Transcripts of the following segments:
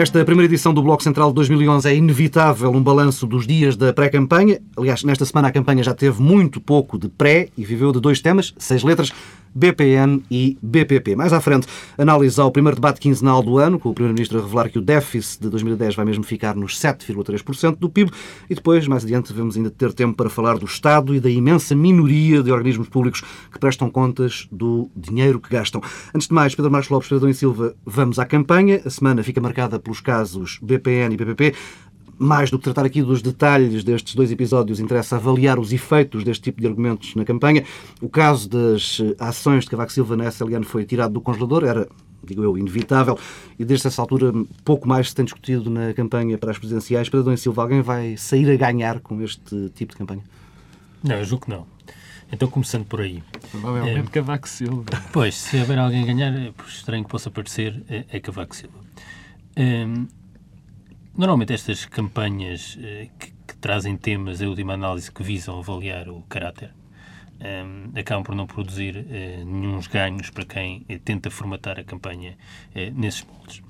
Nesta primeira edição do Bloco Central de 2011 é inevitável um balanço dos dias da pré-campanha. Aliás, nesta semana a campanha já teve muito pouco de pré e viveu de dois temas, seis letras, BPN e BPP. Mais à frente, análise ao primeiro debate quinzenal do ano, com o Primeiro-Ministro a revelar que o déficit de 2010 vai mesmo ficar nos 7,3% do PIB e depois, mais adiante, devemos ainda ter tempo para falar do Estado e da imensa minoria de organismos públicos que prestam contas do dinheiro que gastam. Antes de mais, Pedro Marcos Lopes, Pedro e Silva, vamos à campanha. A semana fica marcada pelos casos BPN e BPP mais do que tratar aqui dos detalhes destes dois episódios, interessa avaliar os efeitos deste tipo de argumentos na campanha. O caso das eh, ações de Cavaco Silva na SLN foi tirado do congelador, era digo eu, inevitável, e desde essa altura pouco mais se tem discutido na campanha para as presidenciais. Para Dom Silva, alguém vai sair a ganhar com este tipo de campanha? Não, eu julgo que não. Então, começando por aí. Provavelmente é, Cavaco Silva. Pois, se houver alguém a ganhar, é por estranho que possa parecer, é, é Cavaco Silva. É, Normalmente estas campanhas eh, que, que, trazem temas, a última análise, que visam avaliar o caráter, um, eh, acabam por não produzir uh, nenhum ganhos para quem uh, tenta formatar a campanha uh, nesses moldes.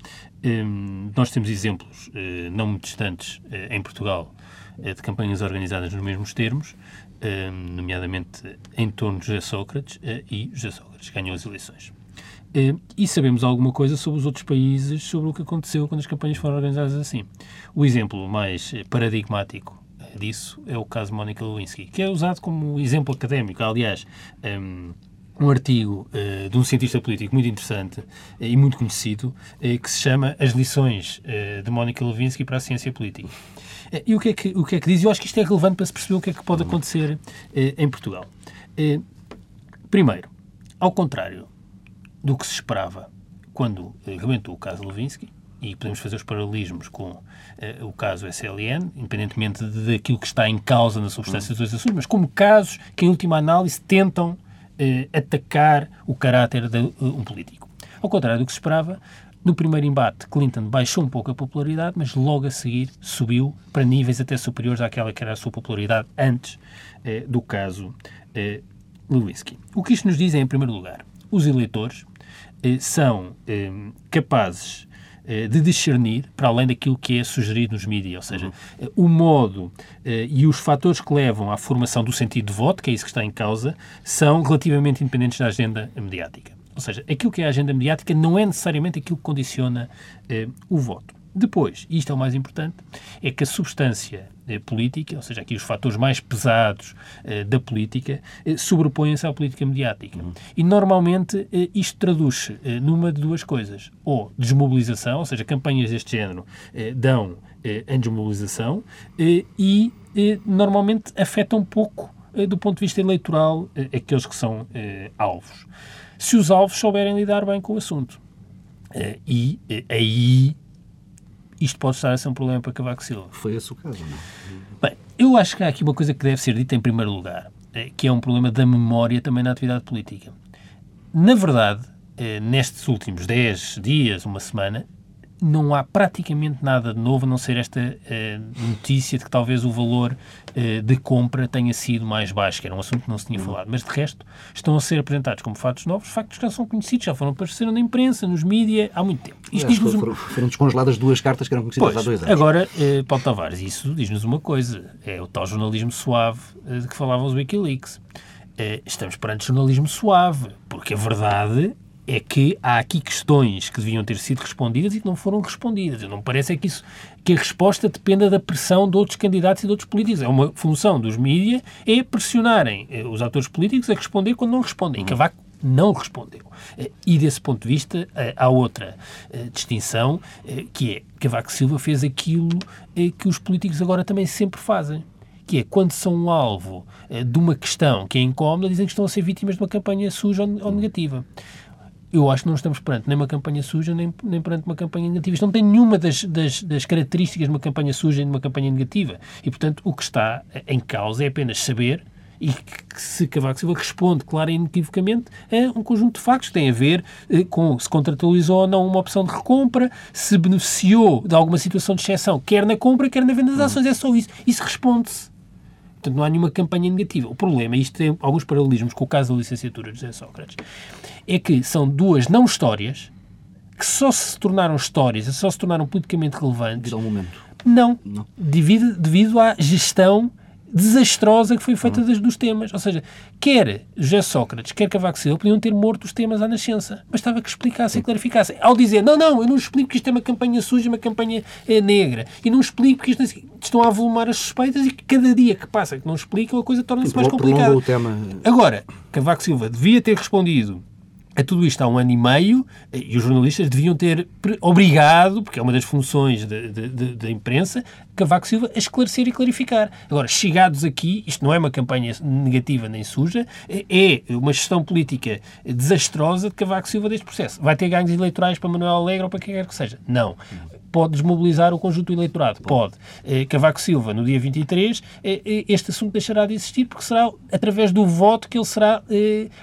Um, nós temos exemplos não muito distantes em Portugal de campanhas organizadas nos mesmos termos, nomeadamente em torno de José Sócrates, e José Sócrates ganhou as eleições. Eh, e sabemos alguma coisa sobre os outros países, sobre o que aconteceu quando as campanhas foram organizadas assim. O exemplo mais eh, paradigmático eh, disso é o caso de Mónica Lewinsky, que é usado como exemplo académico. Aliás, um, um artigo uh, de um cientista político muito interessante uh, e muito conhecido, uh, que se chama As lições de Mónica Lewinsky para a ciência política. e o que, é que, o que é que diz? Eu acho que isto é relevante para se perceber o que é que pode acontecer em Portugal. primeiro, ao contrário do que se esperava quando rebentou o caso Levinsky, e podemos fazer os paralelismos com uh, o caso SLN, independentemente daquilo que está em causa na substância dos dois assuntos, mas como casos que, em última análise, tentam uh, atacar o caráter de uh, um político. Ao contrário do que se esperava, no primeiro embate, Clinton baixou um pouco a popularidade, mas logo a seguir subiu para níveis até superiores àquela que era a sua popularidade antes do caso Lewinsky. O que isto nos diz é, em primeiro lugar, os eleitores eh, são eh, capazes eh, de discernir para além daquilo que é sugerido nos mídias, ou seja, uhum. o modo e os fatores que levam à formação do sentido de voto, que é isso que está em causa, são relativamente independentes da agenda mediática. Ou seja, aquilo que é a agenda mediática não é necessariamente aquilo que condiciona o voto. Depois, e isto é o mais importante, é que a substância eh, política, ou seja, aqui os fatores mais pesados eh, da política, eh, sobrepõem-se à política mediática. Uhum. E normalmente isto traduz-se numa de duas coisas: ou desmobilização, ou seja, campanhas deste género dão em desmobilização, e normalmente afetam um pouco, do ponto de vista eleitoral, aqueles que são alvos. Se os alvos souberem lidar bem com o assunto. e aí isto pode estar a ser um problema para Cavaco Silva. Foi esse o caso, não é? Bem, eu acho que há aqui uma coisa que deve ser dita em primeiro lugar, eh, que é um problema da memória também na atividade política. Na verdade, eh, nestes últimos 10 dias, uma semana, não há praticamente nada de novo, a não ser esta uh, notícia de que talvez o valor uh, de compra tenha sido mais baixo, que era um assunto que não se tinha uhum. falado. Mas, de resto, estão a ser apresentados como fatos novos, factos que já são conhecidos, já foram apareceram na imprensa, nos mídias, há muito tempo. Isto é, foram, foram, foram, descongeladas duas cartas que eram conhecidas pois, há dois anos. Agora, uh, Paulo Tavares, isso diz-nos uma coisa, é o tal jornalismo suave de que falavam os Wikileaks. estamos perante jornalismo suave, porque a verdade é que há aqui questões que deviam ter sido respondidas e que não foram respondidas. Não me parece é que, isso, que a resposta dependa da pressão de outros candidatos e de outros políticos. É uma função dos mídias é pressionarem eh, os atores políticos a responder quando não respondem. E Cavaco não respondeu. Eh, e desse ponto de vista, eh, há outra distinção, que é Cavaco Silva fez aquilo que os políticos agora também sempre fazem que é quando são um alvo de uma questão que é incómoda, dizem que estão a ser vítimas de uma campanha suja ou negativa eu acho que não estamos perante nem uma campanha suja, nem, nem perante uma campanha negativa. Isto não tem nenhuma das, das, das, características de uma campanha suja e de uma campanha negativa. E, portanto, o que está em causa é apenas saber e que se Cavaco Silva responde claro e inequivocamente a um conjunto de factos que tem a ver eh, com se contratualizou ou não uma opção de recompra, se beneficiou de alguma situação de exceção, quer na compra, quer na venda das hum. ações. É só isso. Isso responde-se. Portanto, não há nenhuma campanha negativa. O problema, e isto tem alguns paralelismos com o caso da licenciatura de José Sócrates, é que são duas não histórias que só se tornaram histórias, só se tornaram politicamente relevantes. Devido ao momento. Não, não. Devido, devido à gestão desastrosa que foi feita uhum. dos temas. Ou seja, quer José Sócrates, quer Cavaco Silva podiam ter morto os temas à nascença. Bastava que explicassem e clarificassem. Ao dizer, não, não, eu não explico que isto é uma campanha suja, uma campanha é, negra. E não explico que isto estão a avolumar as suspeitas e que cada dia que passa que não explicam a coisa torna-se mais complicada. Agora, Cavaco Silva devia ter respondido a tudo isto há um ano e meio e os jornalistas deviam ter obrigado, porque é uma das funções da imprensa, Cavaco Silva a esclarecer e clarificar. Agora, chegados aqui, isto não é uma campanha negativa nem suja, é uma gestão política desastrosa de Cavaco Silva deste processo. Vai ter ganhos eleitorais para Manuel Alegre ou para quem quer que seja? Não pode desmobilizar o conjunto do eleitorado. Pode. Eh, Cavaco Silva, no dia 23, eh, eh, este assunto deixará de existir porque será através do voto que ele será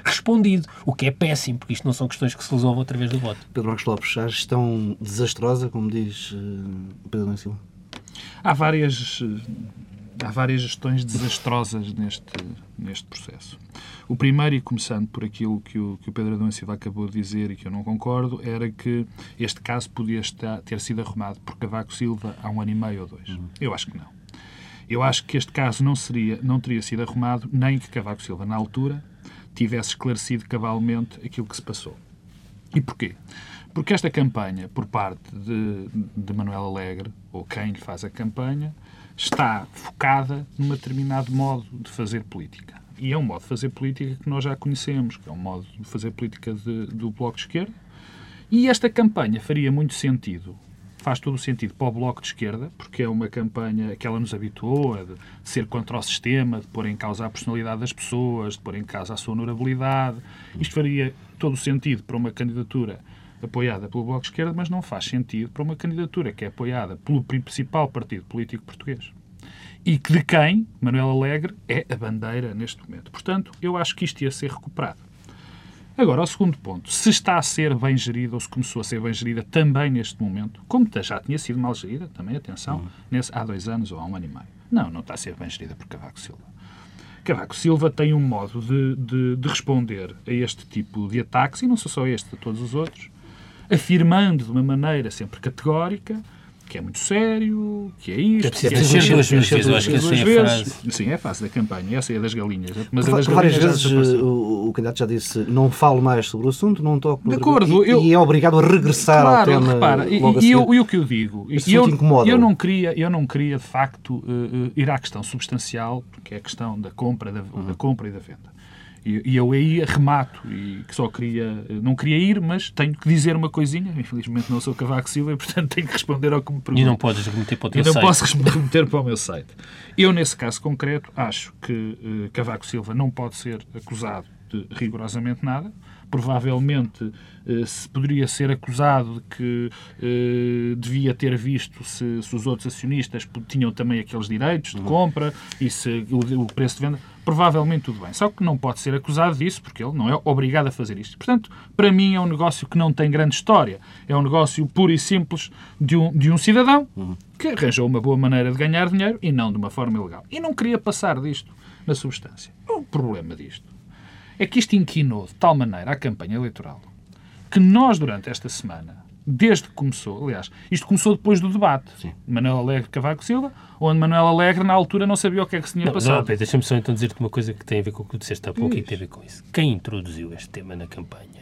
respondido. O que é péssimo, porque isto não são questões que se resolvam através do voto. Pedro Marcos Lopes, a gestão desastrosa, como diz Pedro Silva? Há várias há várias gestões desastrosas neste, neste processo. O primeiro, e começando por aquilo que o, que o Pedro Adão Silva acabou de dizer e que eu não concordo, era que este caso podia estar, ter sido arrumado por Cavaco Silva há um ano e meio ou dois. Uhum. Eu acho que não. Eu acho que este caso não, seria, não teria sido arrumado nem que Cavaco Silva, na altura, tivesse esclarecido cabalmente aquilo que se passou. E porquê? Porque esta campanha, por parte de, de Manuel Alegre, ou quem lhe faz a campanha, está focada num determinado modo de fazer política. E é um modo de fazer política que nós já conhecemos, que é um modo de fazer política de, do Bloco de Esquerda. E esta campanha faria muito sentido, faz todo o sentido para o Bloco de Esquerda, porque é uma campanha que ela nos habituou a ser contra o sistema, de pôr em causa a personalidade das pessoas, de pôr em causa a sua honorabilidade. Isto faria todo o sentido para uma candidatura apoiada pelo Bloco de Esquerda, mas não faz sentido para uma candidatura que é apoiada pelo principal partido político português. E que de quem Manuel Alegre é a bandeira neste momento. Portanto, eu acho que isto ia ser recuperado. Agora, ao segundo ponto, se está a ser bem gerida ou se começou a ser bem gerida também neste momento, como já tinha sido mal gerida, também atenção, uhum. nesse, há dois anos ou há um ano e meio. Não, não está a ser bem gerida por Cavaco Silva. Cavaco Silva tem um modo de, de, de responder a este tipo de ataques, e não só este, a todos os outros, afirmando de uma maneira sempre categórica que é muito sério, que é isto. Que é preciso duas vezes, eu acho que essa é a frase. Sim, é frase da campanha, essa é das galinhas. Mas por, das várias vezes o, o, candidato já disse não falo mais sobre o assunto, não toco De acordo. E, eu, e é obrigado a regressar claro, ao tema repara, e, e, eu, e o que eu digo, e eu, eu, não queria, eu não queria de facto uh, ir à questão substancial, que é a questão da compra, da, uhum. da compra e da venda. E, e eu aí remato e que só queria, não queria ir, mas tenho que dizer uma coisinha. Infelizmente não sou Cavaco Silva e, portanto, tenho que responder ao que me perguntam. E não podes remeter para o teu e site. não posso remeter para o meu site. Eu, nesse caso concreto, acho que uh, Cavaco Silva não pode ser acusado de rigorosamente nada provavelmente eh, se poderia ser acusado de que eh, devia ter visto se, se, os outros acionistas tinham também aqueles direitos de uhum. compra e se o, o, preço de venda, provavelmente tudo bem. Só que não pode ser acusado disso porque ele não é obrigado a fazer isto. Portanto, para mim é um negócio que não tem grande história. É um negócio puro e simples de um, de um cidadão uhum. que arranjou uma boa maneira de ganhar dinheiro e não de uma forma ilegal. E não queria passar disto na substância. O problema disto é que isto inquinou de tal maneira a campanha eleitoral que nós, durante esta semana, desde que começou, aliás, isto começou depois do debate. Sim. Manuel Alegre Cavaco Silva, onde Manuel Alegre, na altura, não sabia o que é que se tinha não, passado. Deixa-me só então dizer-te uma coisa que tem a ver com o que tu disseste há pouco e tem a ver com isso. Quem introduziu este tema na campanha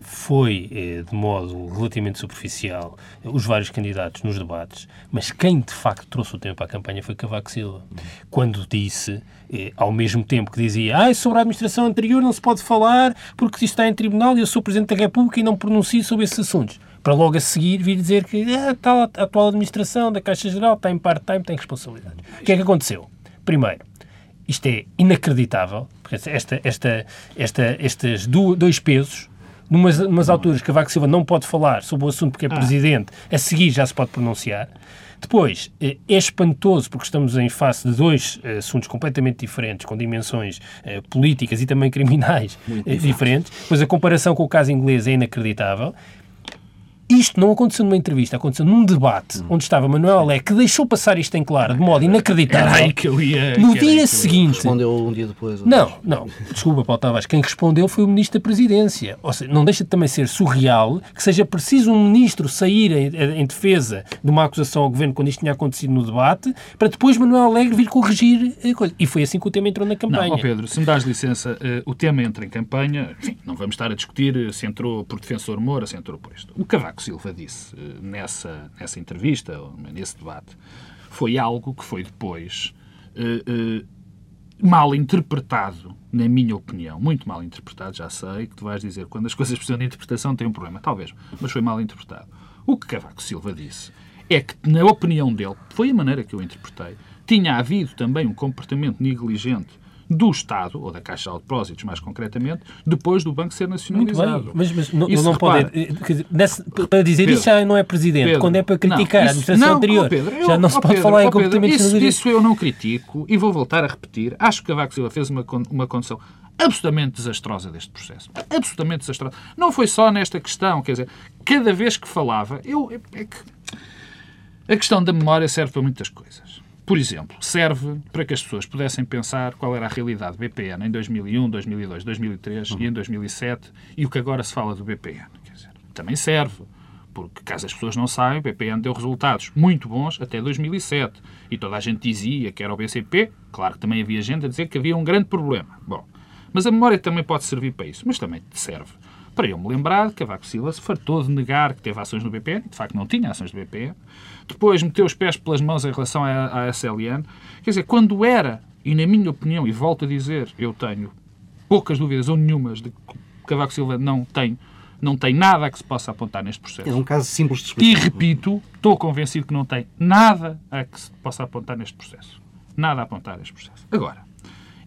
foi, eh, de modo relativamente superficial, os vários candidatos nos debates, mas quem de facto trouxe o para a campanha foi Cavaco Silva. Quando disse, eh, ao mesmo tempo que dizia ah, sobre a administração anterior não se pode falar porque isto está em tribunal e eu sou Presidente da República e não pronuncio sobre esses assuntos. Para logo a seguir vir dizer que ah, tal, a atual administração da Caixa Geral está em part-time, tem responsabilidades. O que é que aconteceu? Primeiro, isto é inacreditável, esta, esta, esta, estes dois pesos numas, numas alturas que Cavaco Silva não pode falar sobre o assunto porque é ah. presidente, a seguir já se pode pronunciar. Depois, eh, é espantoso porque estamos em face de dois eh, assuntos completamente diferentes, com dimensões eh, políticas e também criminais diferentes. Pois a comparação com o caso inglês é inacreditável. Isto não aconteceu numa entrevista, aconteceu num debate hum. onde estava Manuel Alé, que deixou passar isto em claro, de modo inacreditável. Era aí que eu ia. No dia seguinte. Respondeu um dia depois. Não, não. Desculpa, Paulo Tavares. Quem respondeu foi o Ministro da Presidência. Ou seja, não deixa de também ser surreal que seja preciso um Ministro sair em, em defesa de uma acusação ao Governo quando isto tinha acontecido no debate, para depois Manuel Alegre vir corrigir a coisa. E foi assim que o tema entrou na campanha. Não, Pedro, se me dás licença, uh, o tema entra em campanha. Enfim, não vamos estar a discutir se entrou por defensor Moura, se entrou por isto. O Cavaco Silva disse uh, nessa, nessa entrevista, nesse debate, foi algo que foi depois uh, mal interpretado, na minha opinião. Muito mal interpretado, já sei que tu vais dizer quando as coisas precisam de interpretação tem um problema. Talvez, mas foi mal interpretado. O que Cavaco Silva disse é que, na opinião dele, foi a maneira que eu interpretei, tinha havido também um comportamento negligente do Estado, ou da Caixa de Depósitos, mais concretamente, depois do banco ser nacionalizado. Bem, mas, mas não, isso, não repara, pode... Eh, nesse, para dizer Pedro, isso já não é Presidente. Pedro, Quando é para criticar não, a administração não, anterior, oh Pedro, eu, já não se pode falar oh em comportamentos isso, isso eu não critico e vou voltar a repetir. Acho que Cavaco Silva fez uma, uma condição absolutamente desastrosa deste processo. Absolutamente desastrosa. Não foi só nesta questão, quer dizer, cada vez que falava, eu, é que a questão da memória serve para muitas coisas. Por exemplo, serve para que as pessoas pudessem pensar qual era a realidade do BPN em 2001, 2002, 2003 uhum. e em 2007 e o que agora se fala do BPN. Dizer, também serve, porque caso as pessoas não saibam, o BPN deu resultados muito bons até 2007 e toda a gente dizia que era o BCP, claro que também havia gente a dizer que havia um grande problema. Bom, mas a memória também pode servir para isso, mas também serve para eu me lembrar que Cavaco Silva se fartou de negar que teve ações no BPN, de facto não tinha ações do BPN, depois meteu os pés pelas mãos em relação à, à SLN. Quer dizer, quando era, e na minha opinião, e volto a dizer, eu tenho poucas dúvidas ou nenhumas de que Cavaco Silva não tem não tem nada a que se possa apontar neste processo. É um caso simples de explicar. E repito, estou convencido que não tem nada a que se possa apontar neste processo. Nada a apontar neste processo. Agora,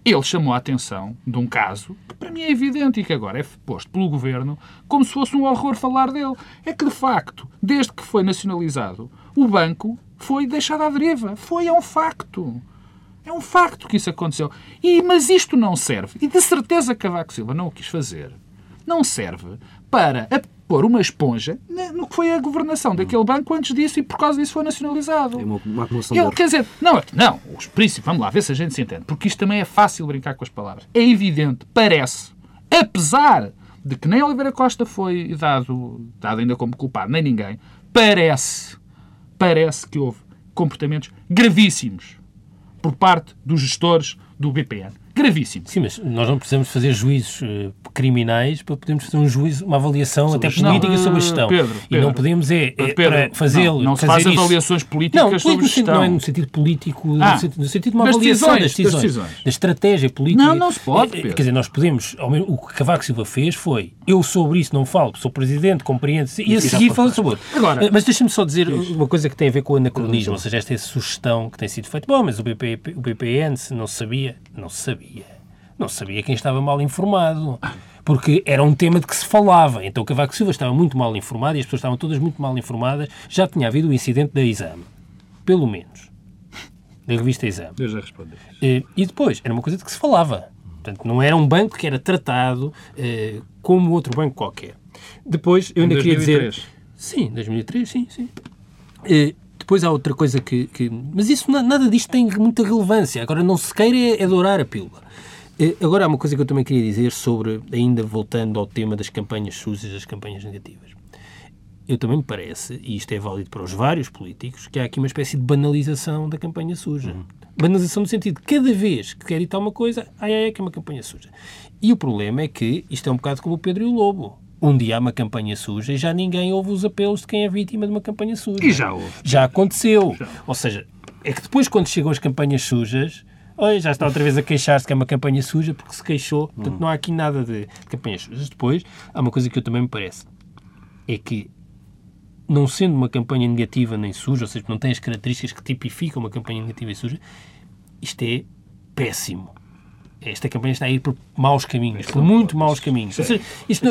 ele chamou a atenção de um caso que para mim é evidente e que agora é posto pelo governo como se fosse um horror falar dele. É que, de facto, desde que foi nacionalizado, o banco foi deixado à deriva. Foi, é um facto. É um facto que isso aconteceu. E, mas isto não serve, e de certeza Cavaco Silva não o quis fazer, não serve para pôr uma esponja no que foi a governação daquele banco antes disso e por causa disso foi nacionalizado. É uma, uma acumulação Ele, Quer dizer, não, não, os princípios, vamos lá, ver se a gente se entende, porque isto também é fácil brincar com as palavras. É evidente, parece, apesar de que nem Oliveira Costa foi dado, dado ainda como culpado, nem ninguém, parece parece que houve comportamentos gravíssimos por parte dos gestores do BPN gravíssimo. Sim, mas nós não precisamos fazer juízos uh, criminais para podermos fazer um juízo, uma avaliação sobre até política não, sobre a gestão. Pedro, Pedro, e não podemos é, é para fazê-lo. Não, não se faz avaliações políticas não, sobre gestão. Não é no sentido político, ah, no, sentido, no, sentido, de uma avaliação das decisões, das decisões, da estratégia política. Não, não se pode. É, quer dizer, nós podemos. O que Cavaco Silva fez foi eu sobre isso não falo, sou presidente, compreendo e a seguir falo sobre outro. Agora, mas deixa-me só dizer uma coisa que tem a ver com o anacronismo, ou seja, esta sugestão que tem sido feita. Bom, mas o, BP, o BPN se não sabia, não sabia não sabia quem estava mal informado. Porque era um tema de que se falava. Então o Cavaco Silva estava muito mal informado e as pessoas estavam todas muito mal informadas. Já tinha havido o incidente da Exame. Pelo menos. Da revista Exame. Eu já respondi. Eh, e depois, era uma coisa de que se falava. Portanto, não era um banco que era tratado eh, como outro banco qualquer. Depois, eu ainda queria dizer... Sim, 2003, sim, sim. Eh, depois há outra coisa que, que... Mas isso, nada disto tem muita relevância. Agora, não se queira é, é dourar a pílula. Eh, agora há uma coisa que eu também queria dizer sobre, ainda voltando ao tema das campanhas sujas, das campanhas negativas. Eu também me parece, e isto é válido para os vários políticos, que há aqui uma espécie de banalização da campanha suja. Uhum. Banalização no sentido de cada vez que quer editar uma coisa, ai, ai, ai, que é uma campanha suja. E o problema é que isto é um bocado como o Pedro e o Lobo. Um dia há uma campanha suja e já ninguém ouve os apelos de quem é vítima de uma campanha suja. E já houve. Já aconteceu. Já. Ou seja, é que depois, quando chegam as campanhas sujas, Oi, já está outra vez a queixar-se que é uma campanha suja porque se queixou. Portanto, não há aqui nada de, campanhas sujas. Depois, há uma coisa que eu também me parece. É que, não sendo uma campanha negativa nem suja, ou seja, não tem as características que tipificam uma campanha negativa e suja, isto é péssimo. Esta campanha está a ir por maus caminhos, por muito maus caminhos. Seja, isto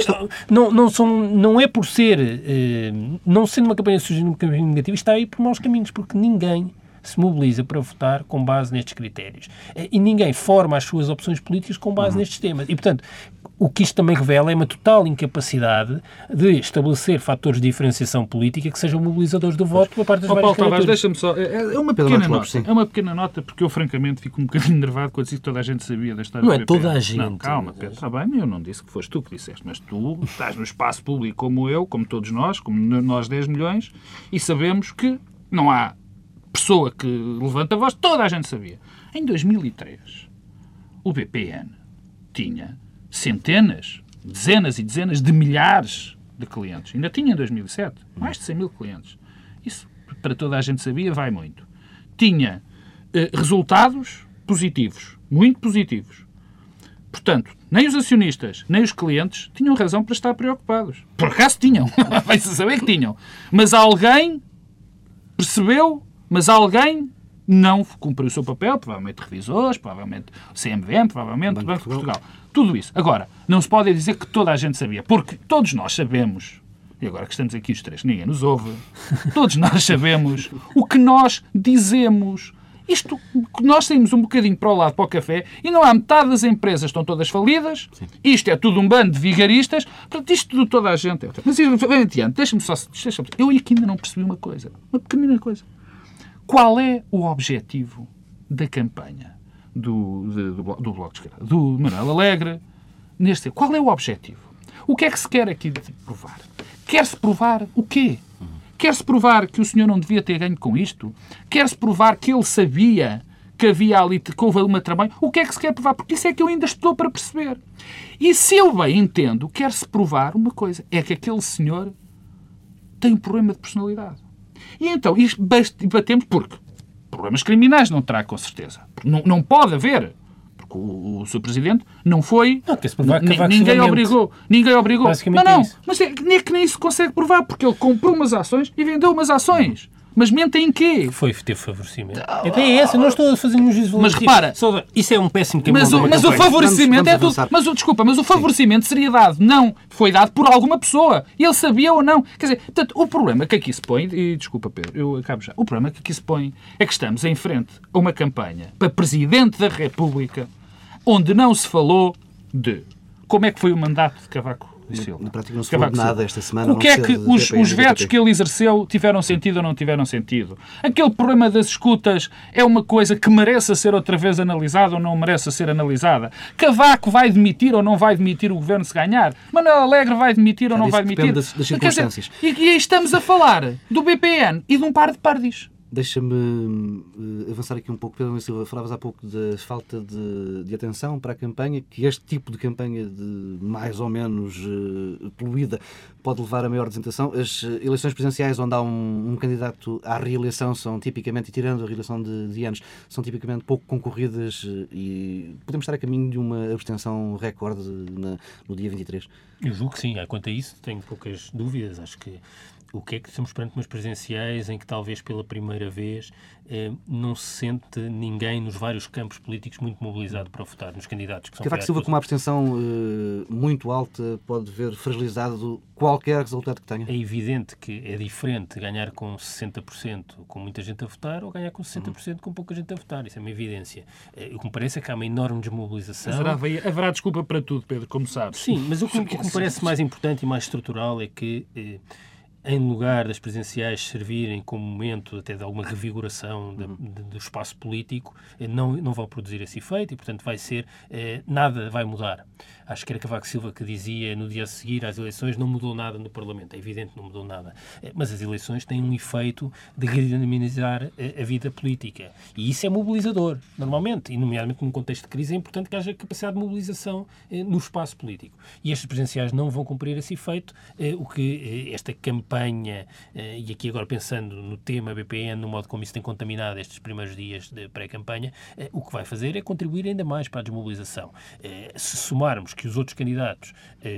não, não, são, não é por ser, eh, não sendo uma campanha suja, uma campanha negativa, está a ir por maus caminhos, porque ninguém se mobiliza para votar com base nestes critérios. E ninguém forma as suas opções políticas com base uhum. nestes temas. E, portanto, o que isto também revela é uma total incapacidade de estabelecer fatores de diferenciação política que sejam mobilizadores do voto por parte das oh, várias Paulo Tavares, deixa-me só... É, é uma pequena nota. É uma pequena nota porque eu, francamente, fico um bocadinho nervado quando disse que toda a gente sabia da história Não é toda a gente. Não, calma, Pedro. Está bem, eu não disse que foste tu que disseste, mas tu estás no espaço público como eu, como todos nós, como nós 10 milhões, e sabemos que não há pessoa que levanta a voz, toda a gente sabia. Em 2003, o BPN tinha centenas, dezenas e dezenas de milhares de clientes. Ainda tinha em 2007 mais de 100 mil clientes. Isso, para toda a gente sabia, vai muito. Tinha eh, resultados positivos, muito positivos. Portanto, nem os acionistas, nem os clientes tinham razão para estar preocupados. Por acaso tinham. Vai-se saber que tinham. Mas alguém percebeu, mas alguém não cumpriu o seu papel, provavelmente revisores, provavelmente CMVM, provavelmente o Banco de Portugal. Tudo isso. Agora, não se pode dizer que toda a gente sabia, porque todos nós sabemos, e agora que estamos aqui os três, ninguém nos ouve, todos nós sabemos o que nós dizemos. Isto, nós saímos um bocadinho para o lado, para o café, e não há metade das empresas estão todas falidas. Sim. Isto é tudo um bando de vigaristas. Portanto, isto tudo toda a gente. É Mas, bem adiante, deixa-me só... Deixa eu aqui ainda não percebi uma coisa. Uma pequenina coisa. Qual é o objetivo da campanha do, de, do, do Bloco de Esquerda, do Manuel Alegre, neste Qual é o objetivo? O que é que se quer aqui provar? Quer-se provar o quê? Quer-se provar que o senhor não devia ter ganho com isto? Quer-se provar que ele sabia que havia ali, que houve uma trabalho? O que é que se quer provar? Porque isso é que eu ainda estou para perceber. E se eu bem entendo, quer-se provar uma coisa: é que aquele senhor tem um problema de personalidade. E então, isto batemos porque problemas criminais não terá, com certeza. Não, não pode haver. Porque o, o seu presidente não foi. Não, que provar que ninguém obrigou. Ninguém obrigou. Não, não. É mas é, nem é que nem isso consegue provar, porque ele comprou umas ações e vendeu umas ações. Mas mente em quê? Foi ter favorecimento. Oh, é essa, não estou a fazer um juízo Mas repara, isso é um péssimo caminho. Mas, o, mas o favorecimento vamos, vamos é tudo. Mas o, desculpa, mas o favorecimento Sim. seria dado, não, foi dado por alguma pessoa. E ele sabia ou não. Quer dizer, portanto, o problema que aqui se põe, e desculpa Pedro, eu acabo já. O problema que aqui se põe é que estamos em frente a uma campanha para Presidente da República onde não se falou de como é que foi o mandato de Cavaco na prática não se falou nada esta semana. O que é que os, os vetos que ele exerceu tiveram sentido ou não tiveram sentido? Aquele problema das escutas é uma coisa que merece ser outra vez analisada ou não merece ser analisada? Cavaco vai demitir ou não vai demitir o governo se ganhar? Manuel Alegre vai demitir ou não vai demitir? Das, das circunstâncias. Dizer, e, e aí estamos a falar do BPN e de um par de pardis. Deixa-me uh, avançar aqui um pouco. Pedro Silva, falavas há pouco da falta de, de, atenção para a campanha, que este tipo de campanha de mais ou menos uh, poluída pode levar a maior apresentação. As eleições presidenciais onde há um, um, candidato à reeleição são tipicamente, e tirando a reeleição de, de anos, são tipicamente pouco concorridas e podemos estar a caminho de uma abstenção recorde na, no dia 23. Eu julgo que sim. Quanto a isso, tenho poucas dúvidas. Acho que o que é que estamos perante umas presenciais em que talvez pela primeira vez eh, não se sente ninguém nos vários campos políticos muito mobilizado para votar nos candidatos que são Cavaco Silva com uma abstenção eh, muito alta pode ver fragilizado qualquer resultado que tenha? É evidente que é diferente ganhar com 60% com muita gente a votar ou ganhar com 60% uhum. com pouca gente a votar. Isso é uma evidência. Eh, o que me parece é que há uma enorme desmobilização. Haverá, haverá desculpa para tudo, Pedro, como sabes. Sim, mas o que, o que me parece mais importante e mais estrutural é que eh, em lugar das presenciais servirem como momento até de alguma revigoração de, do espaço político, eh, não, não vão produzir esse efeito e, portanto, vai ser, eh, nada vai mudar. Acho que era Cavaco Silva que dizia no dia a seguir às eleições não mudou nada no Parlamento. É evidente que não mudou nada. Eh, mas as eleições têm um efeito de dinamizar a, a vida política. E isso é mobilizador, normalmente. E, nomeadamente, num contexto de crise, é importante que haja capacidade de mobilização eh, no espaço político. E estas presenciais não vão cumprir esse efeito, eh, o que esta campanha campanha, eh, e aqui agora pensando no tema BPN, no modo como isso tem contaminado estes primeiros dias de pré-campanha, eh, o que vai fazer é contribuir ainda mais para a desmobilização. Eh, se somarmos que os outros candidatos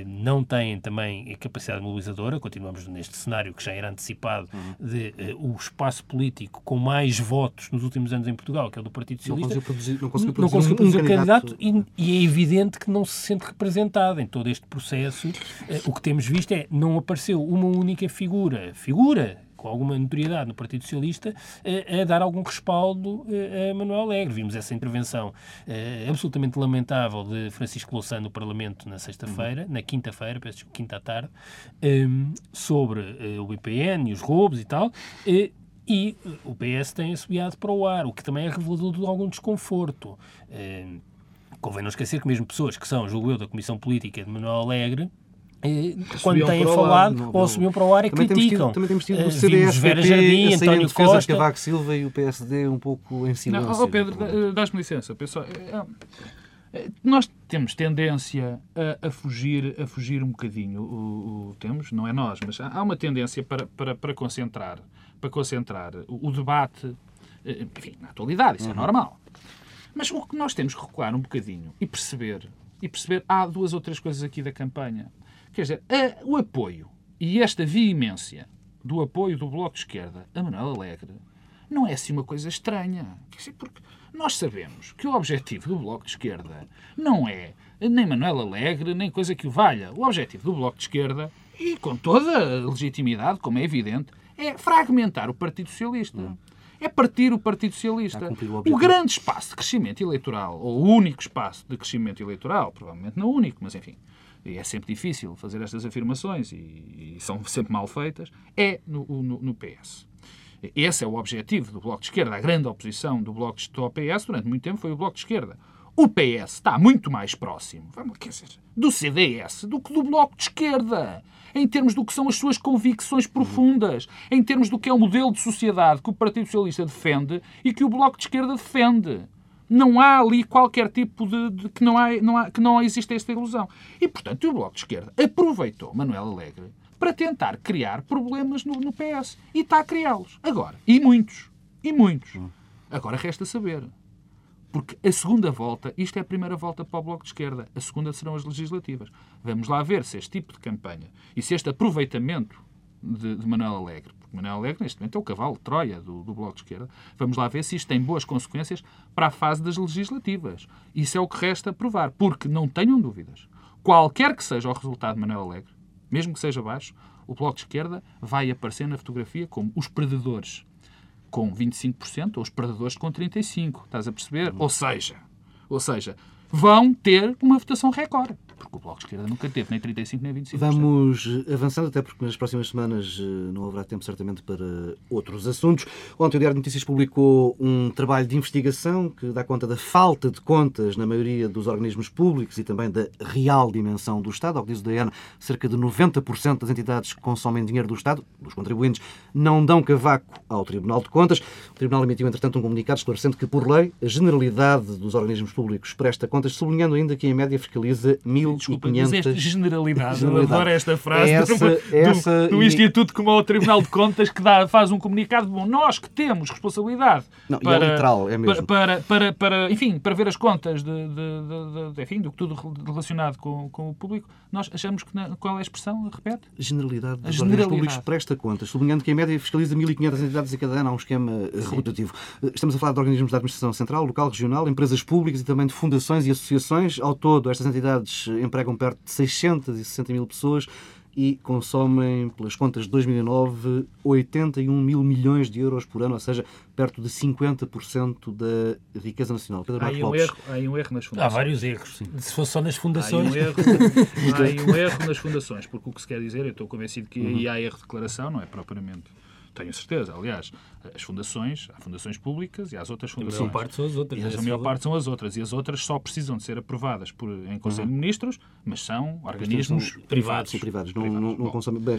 não têm também capacidade mobilizadora, continuamos neste cenário que já era antecipado uhum. de o espaço político com mais votos nos últimos anos em Portugal, que é o do Partido Socialista, não conseguiu produzir, não conseguiu produzir, não conseguiu produzir um candidato, candidato e, e, é evidente que não se sente representado em todo este processo. o que temos visto é não apareceu uma única figura figura, figura, com alguma notoriedade no Partido Socialista a, a dar algum respaldo a Manuel Alegre. Vimos essa intervenção absolutamente lamentável de Francisco Louçã no Parlamento na sexta-feira, uhum. na quinta-feira, peço quinta à tarde, um, sobre uh, o BPN e os roubos e tal. Uh, e o PS tem assobiado para o ar, o que também é revelador de algum desconforto. Uh, convém não esquecer que mesmo pessoas que são, julgo eu, da Comissão Política de Manuel Alegre, quando têm falado ar, ou assumiam para o ar e também criticam. Temos tido, também temos tido o CDS, Vera Jardim, António Costa... Cavaco Silva e o PSD um pouco em silêncio. Não, oh Pedro, dás-me licença. Pessoal, nós temos tendência a, a, fugir, a fugir um bocadinho. O, o, temos, não é nós, mas há uma tendência para, para, para concentrar, para concentrar o, o debate, eh, enfim, na atualidade, isso é uhum. é normal. Mas o que nós temos que recuar um bocadinho e perceber, e perceber, há duas ou três coisas aqui da campanha. Quer dizer, a, o apoio e esta veemência do apoio do Bloco de Esquerda a Manuel Alegre não é assim uma coisa estranha. Quer dizer, porque nós sabemos que o objetivo do Bloco de Esquerda não é nem Manuel Alegre, nem coisa que o valha. O objetivo do Bloco de Esquerda, e com toda a legitimidade, como é evidente, é fragmentar o Partido Socialista. Hum. É partir o Partido Socialista. O, o, grande espaço de crescimento eleitoral, ou o único espaço de crescimento eleitoral, provavelmente não único, mas enfim, é sempre difícil fazer estas afirmações e, e são sempre mal feitas, é no, no, no PS. Esse é o objetivo do Bloco de Esquerda. A grande oposição do Bloco de ao PS durante muito tempo foi o Bloco de Esquerda. O PS está muito mais próximo quer dizer, do CDS do que do Bloco de Esquerda. Em termos do que são as suas convicções profundas, em termos do que é o modelo de sociedade que o Partido Socialista defende e que o Bloco de Esquerda defende. Não há ali qualquer tipo de, de que, não há, não há, que não existe esta ilusão. E, portanto, o Bloco de Esquerda aproveitou Manuel Alegre para tentar criar problemas no, no PS. E está a criá-los. Agora. E muitos. E muitos. Agora resta saber. Porque a segunda volta, isto é a primeira volta para o Bloco de Esquerda, a segunda serão as legislativas. Vamos lá ver se este tipo de campanha e se este aproveitamento de, de Manuel Alegre, porque Manuel Alegre neste momento é o cavalo de Troia do, do Bloco de Esquerda, vamos lá ver se isto tem boas consequências para a fase das legislativas. Isso é o que resta provar, porque não tenham dúvidas. Qualquer que seja o resultado de Manuel Alegre, mesmo que seja baixo, o Bloco de Esquerda vai aparecer na fotografia como os perdedores com 25% ou os perdedores com 35%. Estás a perceber? Ou seja, ou seja, vão ter uma votação recorde porque o Bloco de Esquerda nunca teve nem 35 nem 25%. Vamos avançando, até porque nas próximas semanas eh, não haverá tempo certamente para outros assuntos. Ontem o Diário de Notícias publicou um trabalho de investigação que dá conta da falta de contas na maioria dos organismos públicos e também da real dimensão do Estado. Ao que diz o DN, cerca de 90% das entidades que consomem dinheiro do Estado, dos contribuintes, não dão cavaco ao Tribunal de Contas. O Tribunal emitiu, entretanto, um comunicado esclarecendo que, por lei, a generalidade dos organismos públicos presta contas, sublinhando ainda que, em média, fiscaliza mil Desculpa, 500... disseste generalidade. generalidade. Adoro esta frase essa, do, essa, do, do Instituto como ao Tribunal de Contas que dá, faz um comunicado bom. Nós que temos responsabilidade Não, para, é literal, é mesmo. Para, para, para, enfim, para ver as contas de, de, de, de enfim, do tudo relacionado com, com o público, nós achamos que na, qual é a expressão? Repete? Generalidade dos a generalidade. públicos presta contas, sublinhando que em média fiscaliza 1.500 entidades a cada ano, há um esquema eh, Sim. rotativo. Eh, estamos a falar de organismos da administração central, local, regional, empresas públicas e também de fundações e associações. Ao todo, estas entidades empregam perto de 660 mil pessoas e consomem, pelas contas de 2009, 81 mil milhões de euros por ano, ou seja, perto de 50% da riqueza nacional. Pedro há, um erro, há um erro nas fundações. Há vários erros. Sim. Se fosse só nas fundações. Há um, erro, há um erro nas fundações, porque o que se quer dizer, eu estou convencido que aí há erro de declaração, não é propriamente tenho certeza. Aliás, as fundações, há fundações públicas e há as outras fundações. A maior parte são as outras. E a maior parte são as outras. E as outras só precisam de ser aprovadas por, em Conselho uhum. de Ministros, mas são organismos são privados. Sim, privados. Não, privados. não, não consomem. Bem,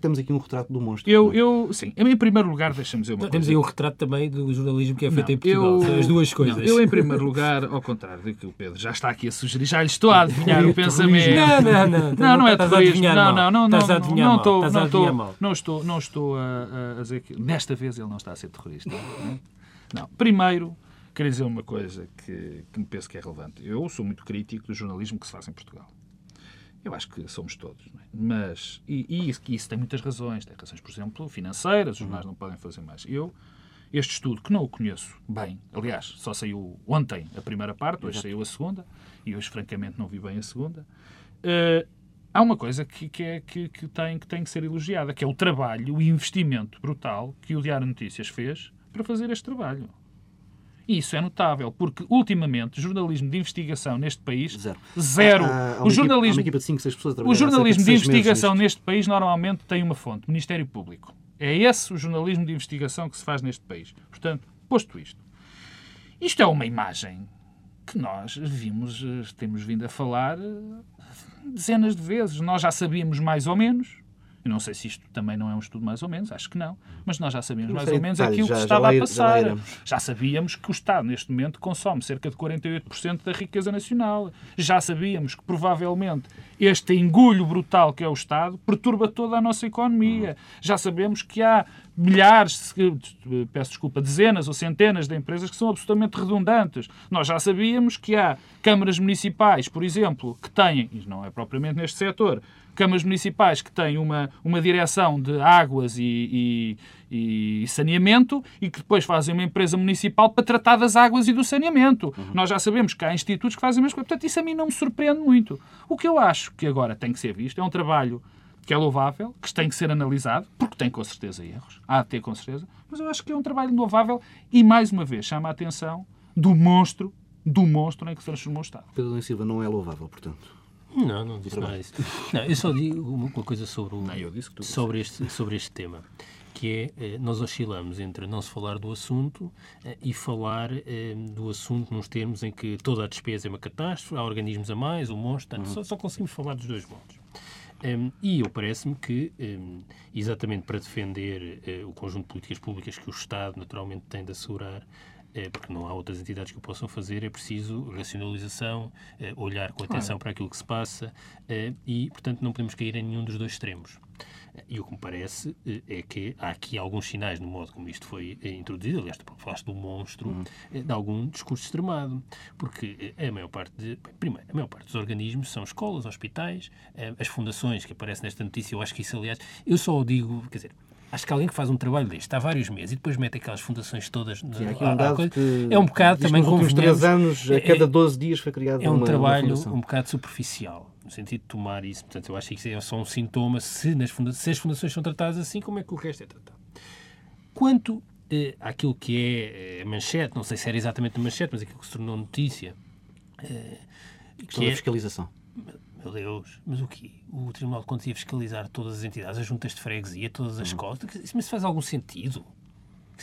temos aqui um retrato do monstro. Eu, eu sim. Em primeiro lugar, deixa-me dizer uma Temos aí um retrato também do jornalismo que é feito não, em Portugal. Eu, as duas coisas. Não, eu, em primeiro lugar, ao contrário do que o Pedro já está aqui a sugerir, já lhe estou a adivinhar o pensamento. Não, não, não. Não, não é terrorismo. Não, não, não. Estás a adivinhar mal. Não estou, não estou a dizer que nesta vez ele não está a ser terrorista. Não, é? não. primeiro, queria dizer uma coisa que, que me penso que é relevante. Eu sou muito crítico do jornalismo que se faz em Portugal. Eu acho que somos todos. É? Mas, e, e isso, isso, tem muitas razões. Tem razões, por exemplo, financeiras, os jornais não podem fazer mais. Eu, este estudo, que não o conheço bem, aliás, só saiu ontem a primeira parte, hoje saiu a segunda, e hoje, francamente, não vi bem a segunda. Uh, há uma coisa que, que, é, que, que, tem, que tem que ser elogiada, que é o trabalho, o investimento brutal que o Diário Notícias fez para fazer este trabalho. E isso é notável, porque ultimamente jornalismo de investigação neste país zero. zero. Há, há o jornalismo, equipa, de cinco, seis pessoas o jornalismo de, de investigação neste país normalmente tem uma fonte, Ministério Público. É esse o jornalismo de investigação que se faz neste país. Portanto, posto isto, isto é uma imagem que nós vimos, eh, temos vindo a falar eh, dezenas de vezes. Nós já sabíamos mais ou menos, eu não sei se isto também não é um estudo mais ou menos, acho que não, mas nós já sabíamos mais ou menos aquilo já, que estava já a passar. Já, já, sabíamos que o Estado, neste momento, consome cerca de 48% da riqueza nacional. Já sabíamos que, provavelmente, este engulho brutal que é o Estado perturba toda a nossa economia. Já sabemos que há milhares, peço desculpa, dezenas ou centenas de empresas que são absolutamente redundantes. Nós já sabíamos que há câmaras municipais, por exemplo, que têm, e não é propriamente neste setor, câmaras municipais que têm uma, uma direção de águas e, e, e, saneamento e que depois fazem uma empresa municipal para tratar das águas e do saneamento. Uhum. Nós já sabemos que há institutos que fazem a mesma coisa. Portanto, isso a mim não me surpreende muito. O que eu acho que agora tem que ser visto é um trabalho que é louvável, que tem que ser analisado, porque tem com certeza erros, há de ter com certeza, mas eu acho que é um trabalho louvável e, mais uma vez, chama a atenção do monstro, do monstro em que se transformou o Estado. Pedro Silva não é louvável, portanto. Não, não disse nada disso. Não, eu só digo uma coisa sobre, o, não, sobre, este, sobre este tema, que é, eh, nós oscilamos entre não se falar do assunto eh, e falar eh, do assunto nos termos em que toda a despesa é uma catástrofe, há organismos a mais, o monstro, uhum. só, só conseguimos falar dos dois modos. Um, e eu parece-me que, um, exatamente para defender o conjunto de políticas públicas que o Estado naturalmente tem de assegurar, porque não há outras entidades que o possam fazer, é preciso racionalização, é, olhar com atenção para aquilo que se passa é, e, portanto, não podemos cair em nenhum dos dois extremos. E o que me parece é que há aqui alguns sinais no modo como isto foi introduzido, aliás, tu falaste do monstro, uhum. de algum discurso extremado, porque a maior parte, de, primeiro, a maior parte dos organismos são escolas, hospitais, as fundações que aparecem nesta notícia, eu acho que isso, aliás, eu só o digo, quer dizer, Acho que alguém que faz um trabalho deste há vários meses e depois mete aquelas fundações todas. Sim, um dado é um bocado também nos últimos três anos, a cada 12 dias foi criado É um uma, trabalho uma um bocado superficial, no sentido de tomar isso. Portanto, eu acho que isso é só um sintoma. Se, nas funda se as fundações são tratadas assim, como é que o resto é tratado? Quanto eh, àquilo que é a eh, manchete, não sei se era exatamente a manchete, mas aquilo que se tornou notícia. Eh, que é, fiscalização meu Deus, mas o quê? O Tribunal de Contas ia fiscalizar todas as entidades, as juntas de freguesia, todas as uhum. Isso, mas faz algum sentido?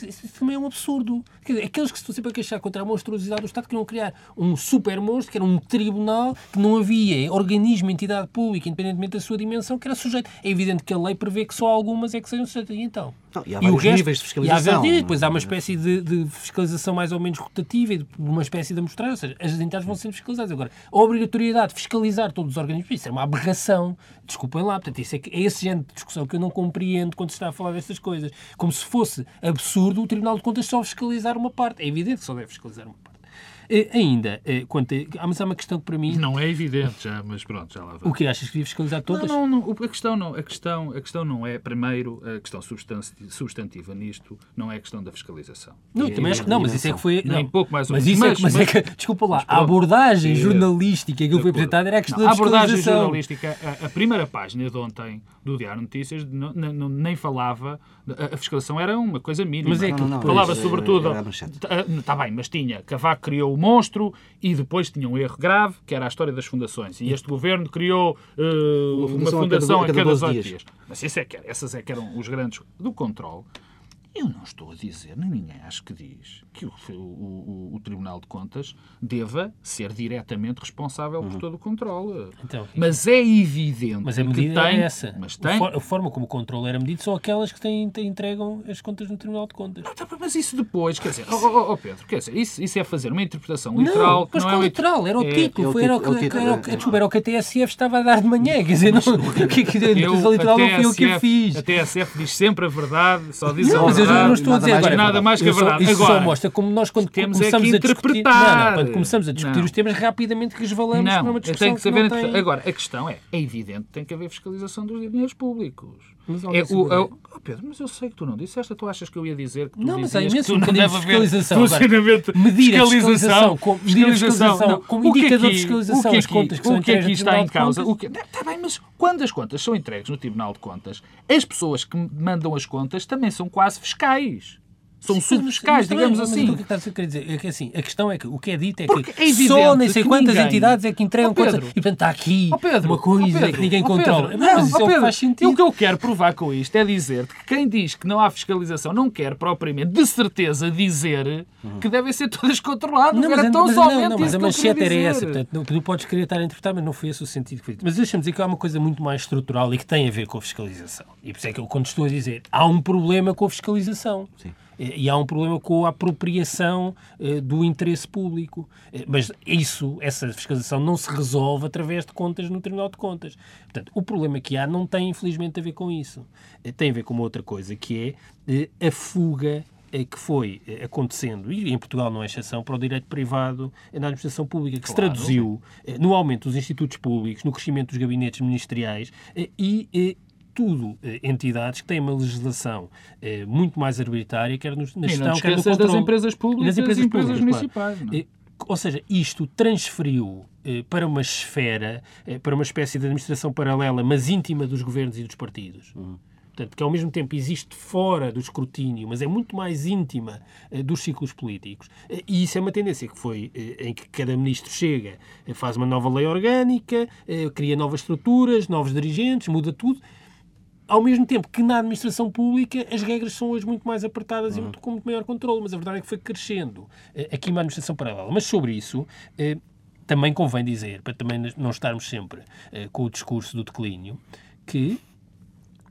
Isso também é um absurdo. Dizer, aqueles que se estão sempre a queixar contra a monstruosidade do Estado queriam criar um super monstro, que era um tribunal, que não havia organismo, entidade pública, independentemente da sua dimensão, que era sujeito. É evidente que a lei prevê que só algumas é que sejam sujeitas. E então? Não, e há e o resto, níveis de fiscalização. E há, depois há uma espécie de, de, fiscalização mais ou menos rotativa e uma espécie de amostragem, ou seja, as entidades vão sendo fiscalizadas. Agora, a obrigatoriedade de fiscalizar todos os organismos, isso é uma aberração. Desculpem lá, portanto, isso é, é esse género de discussão que eu não compreendo quando se está a falar destas coisas. Como se fosse absurdo o Tribunal de Contas só fiscalizar uma parte. É evidente que só deve fiscalizar uma parte. Eh, ainda, eh, quanto a, mas há uma questão que para mim... Não é evidente já, mas pronto, já lá vai. O que achas que devia fiscalizar todas? Não, não, não, a, questão não, a, questão, a questão não é, primeiro, a questão substantiva nisto não é a questão da fiscalização. Não, é, também acho que não, mas isso é que foi... Nem não, pouco mais ou menos. Mas, isso é, mas, mas é que, desculpa lá, a abordagem jornalística que foi apresentada era a questão não, da fiscalização. A abordagem jornalística, a, a, primeira página de ontem do Diário Notícias não, não, nem falava, a, a, fiscalização era uma coisa mínima. Mas é que falava sobretudo... Está bem, mas tinha, Cavaco criou o monstro e depois tinha um erro grave, que era a história das fundações. E este governo criou uh, uma fundação, uma fundação a cada, a cada 12 dias. dias. Mas isso é que, essas é que eram os grandes do controle. Eu não estou a dizer, nem ninguém acho que diz, que o, o, o Tribunal de Contas deva ser diretamente responsável uhum. por todo o controle. Então, mas é evidente mas a medida que tem... É essa. Mas tem... A forma como o controle era medido são aquelas que têm, têm, entregam as contas no Tribunal de Contas. Não, tá, mas isso depois, quer dizer, oh, oh, oh Pedro, quer dizer, isso, isso é fazer uma interpretação literal. Não, mas não é literal? Era o é, título. É, foi, era, o, é, era, o, desculpa, era o que a TSF estava a dar de manhã. Quer dizer, não, que, que, eu, literal não foi o que eu fiz. A TSF diz sempre a verdade, só diz não, a verdade. Mas eu não estou a dizer nada mais que a verdade. Isso Agora, só mostra como nós, quando temos é começamos é a discutir, não, não, quando começamos a discutir não. os temas, rapidamente resvalamos não, para uma discussão tem que saber. Que tem... Agora, a questão é, é evidente que tem que haver fiscalização dos dinheiros públicos. É o, é o, oh Pedro, mas eu sei que tu não disseste, tu achas que eu ia dizer que tu não, mas há imenso que tu não deve fiscalização. Funcionamento, medir fiscalização, fiscalização, como indicador de fiscalização, as contas que são O que aqui está em causa? O que, está bem, mas quando as contas são entregues no Tribunal de Contas, as pessoas que mandam as contas também são quase fiscais. São subfiscais, digamos mas, assim. Mas o que estás a dizer é que assim, a questão é que o que é dito é Porque que é só nem sei quantas ninguém... entidades é que entregam oh, contas. E portanto está aqui oh, Pedro, uma coisa oh, que ninguém controla. Não, mas isso Pedro, é o que faz sentido. E o que eu quero provar com isto é dizer que quem diz que não há fiscalização não quer propriamente, de certeza, dizer uhum. que devem ser todas controladas. Não, mas, era tão mas, somente não, não, mas a manchete era essa. Portanto, não, tu podes querer estar a interpretar, mas não foi esse o sentido que foi Mas deixa-me dizer que há uma coisa muito mais estrutural e que tem a ver com a fiscalização. E por isso é que eu, quando estou a dizer, há um problema com a fiscalização. Sim e há um problema com a apropriação eh, do interesse público. Eh, mas isso, essa fiscalização não se resolve através de contas no Tribunal de Contas. Portanto, o problema que há não tem, infelizmente, a ver com isso. Eh, tem a ver com uma outra coisa, que é a fuga que foi acontecendo, e em Portugal não é exceção, para o direito privado na administração pública, que claro. se traduziu no aumento dos institutos públicos, no crescimento dos gabinetes ministeriais e tudo eh, entidades que têm uma legislação eh, muito mais arbitrária, quer na gestão, quer no controle. das empresas públicas e das empresas, empresas municipais. Claro. Ou seja, isto transferiu eh, para uma esfera, eh, para uma espécie de administração paralela, mas íntima dos governos e dos partidos. Uhum. Portanto, que ao mesmo tempo existe fora do escrutínio, mas é muito mais íntima eh, dos ciclos políticos. Eh, e isso é uma tendência que foi eh, em que cada ministro chega, faz uma nova lei orgânica, cria novas estruturas, novos dirigentes, muda tudo ao mesmo tempo que na administração pública as regras são hoje muito mais apertadas uhum. e muito, com muito maior controle, mas a verdade é que foi crescendo eh, aqui uma administração paralela. Mas sobre isso, eh, também convém dizer, para também não estarmos sempre eh, com o discurso do declínio, que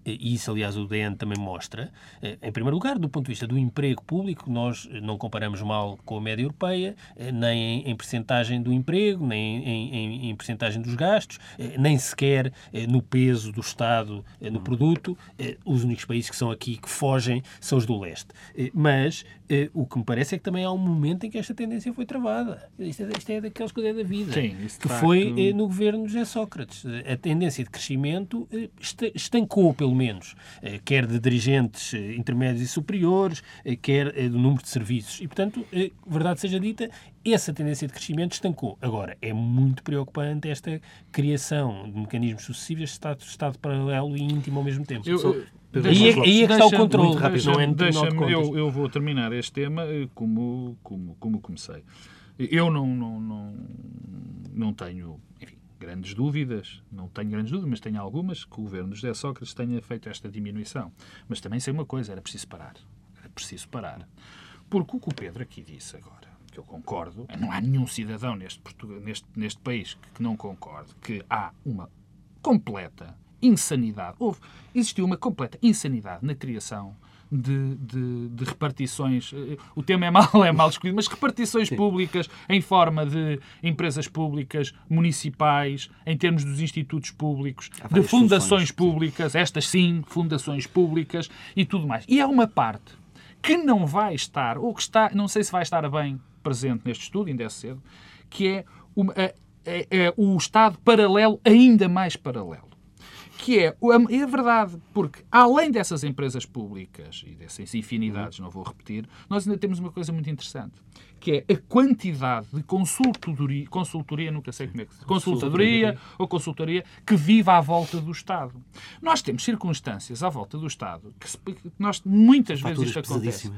e isso, aliás, o DN também mostra, eh, em primeiro lugar, do ponto de vista do emprego público, nós não comparamos mal com a média europeia, eh, nem em percentagem do emprego, nem em, em, em percentagem dos gastos, eh, nem sequer no peso do Estado no produto. Os únicos países que são aqui que fogem são os do leste. Mas o que me parece é que também há um momento em que esta tendência foi travada. Isto é, isto é daquelas coisas da vida. Sim, que foi no governo de José Sócrates. A tendência de crescimento estancou, pelo menos, eh, quer de dirigentes eh, intermédios e superiores, eh, quer do número de serviços. E, portanto, verdade seja dita, essa tendência de crescimento estancou. Agora, é muito preocupante esta criação de mecanismos sucessivos, de Estado, Estado paralelo e íntimo ao mesmo tempo. Eu, eu, aí, é, aí é que está o controle. Deixa, não é deixa eu, eu vou terminar este tema como, como, como comecei. Eu não, não, não, não tenho grandes dúvidas, não tenho grandes dúvidas, mas tenho algumas, que o governo de José Sócrates tenha feito esta diminuição. Mas também sei uma coisa, era preciso parar. Era preciso parar. Porque o que o Pedro aqui disse agora, que eu concordo, não há nenhum cidadão neste, neste, neste país que não concorde que há uma completa insanidade. Houve, existiu uma completa insanidade na criação de, de, de, repartições. O tema é mal, é mal escolhido, mas repartições Sim. públicas em forma de empresas públicas, municipais, em termos dos institutos públicos, de fundações públicas, estas sim, fundações públicas e tudo mais. E há uma parte que não vai estar, ou que está, não sei se vai estar bem presente neste estudo, ainda é cedo, que é, uma, é, é, é o Estado paralelo, ainda mais paralelo que é, é verdade, porque além dessas empresas públicas e dessas infinidades, não vou repetir, nós ainda temos uma coisa muito interessante, que é a quantidade de consultoria, consultoria nunca sei como é que se consultadoria ou consultoria que vive à volta do Estado. Nós temos circunstâncias à volta do Estado que nós muitas vezes isto acontece.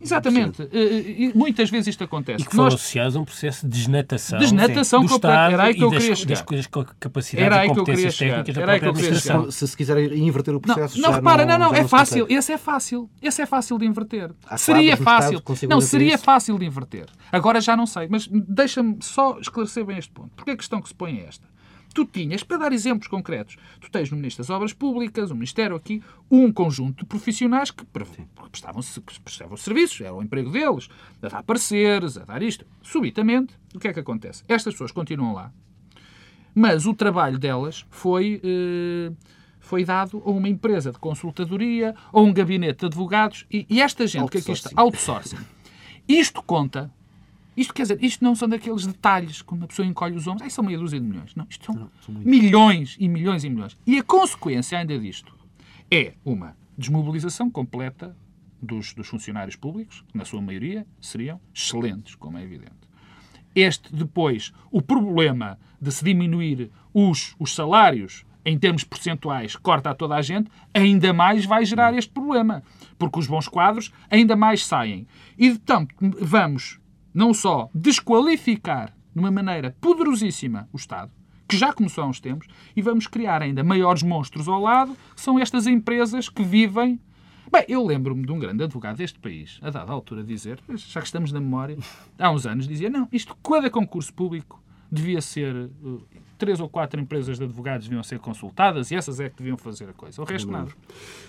Exatamente, eh, muitas vezes isto acontece. E que foram nós... associados a um processo de desnatação, desnatação do Estado era aí que eu queria chegar. das coisas com capacidades era aí e competências técnicas da própria administração. Se se quiser inverter o processo, não, não repara, não, não, é fácil. Esse é fácil. Esse é fácil de inverter. Seria fácil. Não, seria fácil de inverter. Agora já não sei, mas deixa-me só esclarecer bem este ponto. Porque a questão que se põe é esta. Tu tinhas, para dar exemplos concretos, tu tens no Ministério das Obras Públicas, o Ministério aqui, um conjunto de profissionais que prestavam, prestavam serviços, era o emprego deles, a dar pareceres, a dar isto. Subitamente, o que é que acontece? Estas pessoas continuam lá, mas o trabalho delas foi. Eh, foi dado a uma empresa de consultadoria ou um gabinete de advogados e, e esta gente que aqui está, outsourcing. Isto conta isto quer dizer, isto não são daqueles detalhes quando a pessoa encolhe os ombros, aí são meia dúzia de milhões. Não, isto são, não, são milhões e milhões e milhões. E a consequência ainda disto é uma desmobilização completa dos, dos funcionários públicos, que na sua maioria seriam excelentes, como é evidente. Este, depois, o problema de se diminuir os, os salários em termos percentuais, corta a toda a gente, ainda mais vai gerar este problema. Porque os bons quadros ainda mais saem. E, portanto, vamos não só desqualificar de uma maneira poderosíssima o Estado, que já começou há uns tempos, e vamos criar ainda maiores monstros ao lado, que são estas empresas que vivem. Bem, eu lembro-me de um grande advogado deste país, a dada altura, dizer, já que estamos na memória, há uns anos, dizia: não, isto, cada concurso público devia ser uh, três ou quatro empresas de advogados deviam ser consultadas e essas é que deviam fazer a coisa. O resto nada.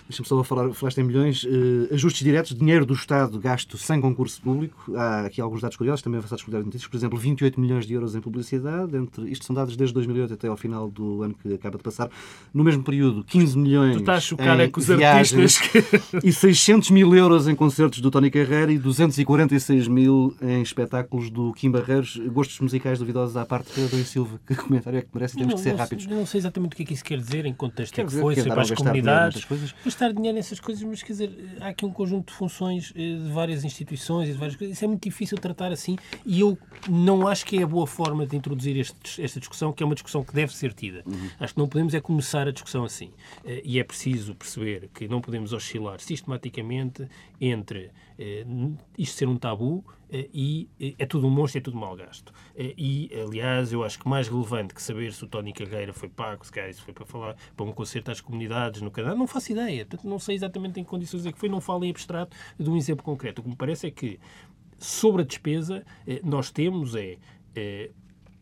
Deixa-me só falar, falaste em milhões. Uh, ajustes diretos, dinheiro do Estado gasto sem concurso público. Há aqui alguns dados curiosos, também avançados curiosos notícias. Por exemplo, 28 milhões de euros em publicidade. Entre, isto são dados desde 2008 até ao final do ano que acaba de passar. No mesmo período, 15 milhões. Tu estás a chocar é com os artistas. e 600 mil euros em concertos do Tony Carreira e 246 mil em espetáculos do Kim Barreiros. Gostos musicais duvidosos à parte, Pedro e Silva. Que comentário é que merece? Temos não, que ser rápidos. Não sei exatamente o que é que isso quer dizer, em contexto é que foi, se para as comunidades. Gastar dinheiro nessas coisas, mas quer dizer, há aqui um conjunto de funções eh, de várias instituições e de várias coisas. Isso é muito difícil tratar assim e eu não acho que é a boa forma de introduzir este, esta discussão, que é uma discussão que deve ser tida. Uhum. Acho que não podemos é começar a discussão assim. Eh, e é preciso perceber que não podemos oscilar sistematicamente entre eh, isto ser um tabu e eh, é tudo um monstro, é tudo mal gasto. E, aliás, eu acho que mais relevante que saber se o Tony Carreira foi pago, se calhar isso foi para falar para um concerto às comunidades no Canadá, não faço ideia. Não sei exatamente em que condições é que foi, não falo em abstrato de um exemplo concreto. O que me parece é que, sobre a despesa, nós temos é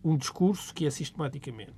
um discurso que é sistematicamente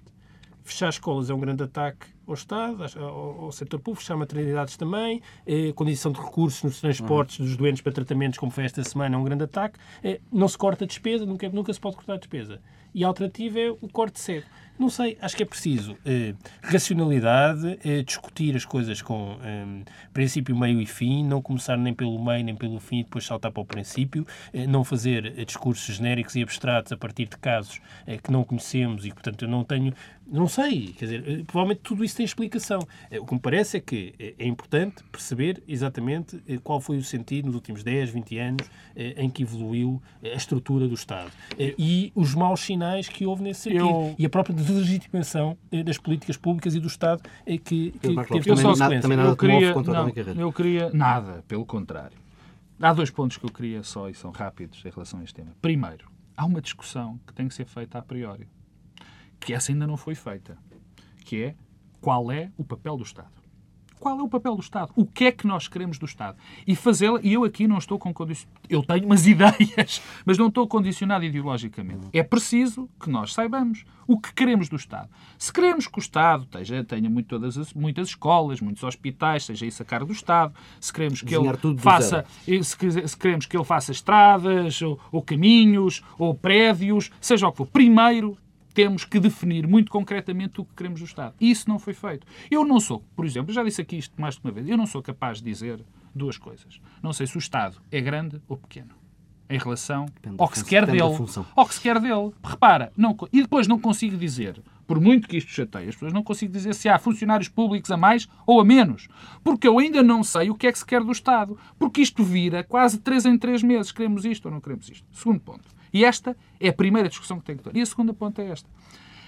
fechar escolas é um grande ataque ao Estado, ao, ao setor público, fechar maternidades também, eh, condição de recursos nos transportes dos doentes para tratamentos, como foi esta semana, é um grande ataque. Eh, não se corta a despesa, nunca, nunca se pode cortar a despesa. E a alternativa é o corte cego. Não sei, acho que é preciso eh, racionalidade, eh, discutir as coisas com eh, princípio, meio e fim, não começar nem pelo meio nem pelo fim e depois saltar para o princípio, eh, não fazer eh, discursos genéricos e abstratos a partir de casos eh, que não conhecemos e, portanto, eu não tenho não sei, quer dizer, provavelmente tudo isso tem explicação. O que me parece é que é importante perceber exatamente qual foi o sentido nos últimos 10, 20 anos em que evoluiu a estrutura do Estado e os maus sinais que houve nesse sentido eu... e a própria deslegitimação das políticas públicas e do Estado que, que teve eu só, também nada eu queria, não, eu queria nada, pelo contrário. Há dois pontos que eu queria só e são rápidos em relação a este tema. Primeiro, há uma discussão que tem que ser feita a priori que essa ainda não foi feita, que é qual é o papel do Estado. Qual é o papel do Estado? O que é que nós queremos do Estado? E fazê-la, e eu aqui não estou com Eu tenho umas ideias, mas não estou condicionado ideologicamente. É preciso que nós saibamos o que queremos do Estado. Se queremos que o Estado tenha, tenha muito, todas as, muitas escolas, muitos hospitais, seja isso a cara do Estado, se queremos que Desenhar ele faça, se, se, queremos que ele faça estradas, ou, ou caminhos, ou prédios, seja o que for, primeiro temos que definir muito concretamente o que queremos do Estado. E isso não foi feito. Eu não sou, por exemplo, já disse aqui isto mais de uma vez, eu não sou capaz de dizer duas coisas. Não sei se o Estado é grande ou pequeno. Em relação depende ao que se quer dele. Ao que se quer dele. Repara, não, e depois não consigo dizer, por muito que isto chateie as pessoas, não consigo dizer se há funcionários públicos a mais ou a menos. Porque eu ainda não sei o que é que se quer do Estado. Porque isto vira quase três em três meses. Queremos isto ou não queremos isto. Segundo ponto. E esta é a primeira discussão que tem que ter. E a segunda ponta é esta.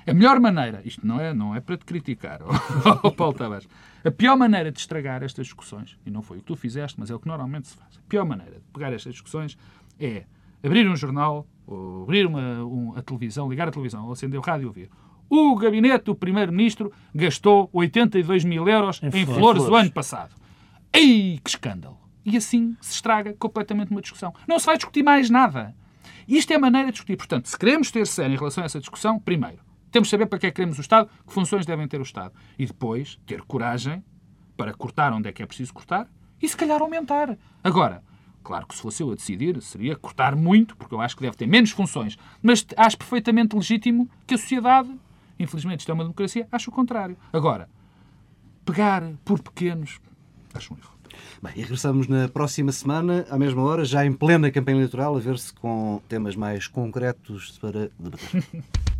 A melhor maneira, isto não é, não é para te criticar, oh, Paulo Tavares, a pior maneira de estragar estas discussões, e não foi o que tu fizeste, mas é o que normalmente se faz, a pior maneira de pegar estas discussões é abrir um jornal, ou abrir uma, um, a televisão, ligar a televisão, ou acender o rádio e ouvir. O gabinete do Primeiro-Ministro gastou 82 mil euros em, em flores, flores o ano passado. Ei, que escândalo! E assim se estraga completamente uma discussão. Não se vai discutir mais nada. Isto é a maneira de discutir. Portanto, se queremos ter sério em relação a essa discussão, primeiro, temos de saber para que é que queremos o Estado, que funções devem ter o Estado. E depois, ter coragem para cortar onde é que é preciso cortar e, se calhar, aumentar. Agora, claro que se fosse eu a decidir, seria cortar muito, porque eu acho que deve ter menos funções. Mas acho perfeitamente legítimo que a sociedade, infelizmente isto é uma democracia, ache o contrário. Agora, pegar por pequenos, acho um erro. Bem, e regressamos na próxima semana, à mesma hora, já em plena campanha eleitoral, a ver se com temas mais concretos para debater.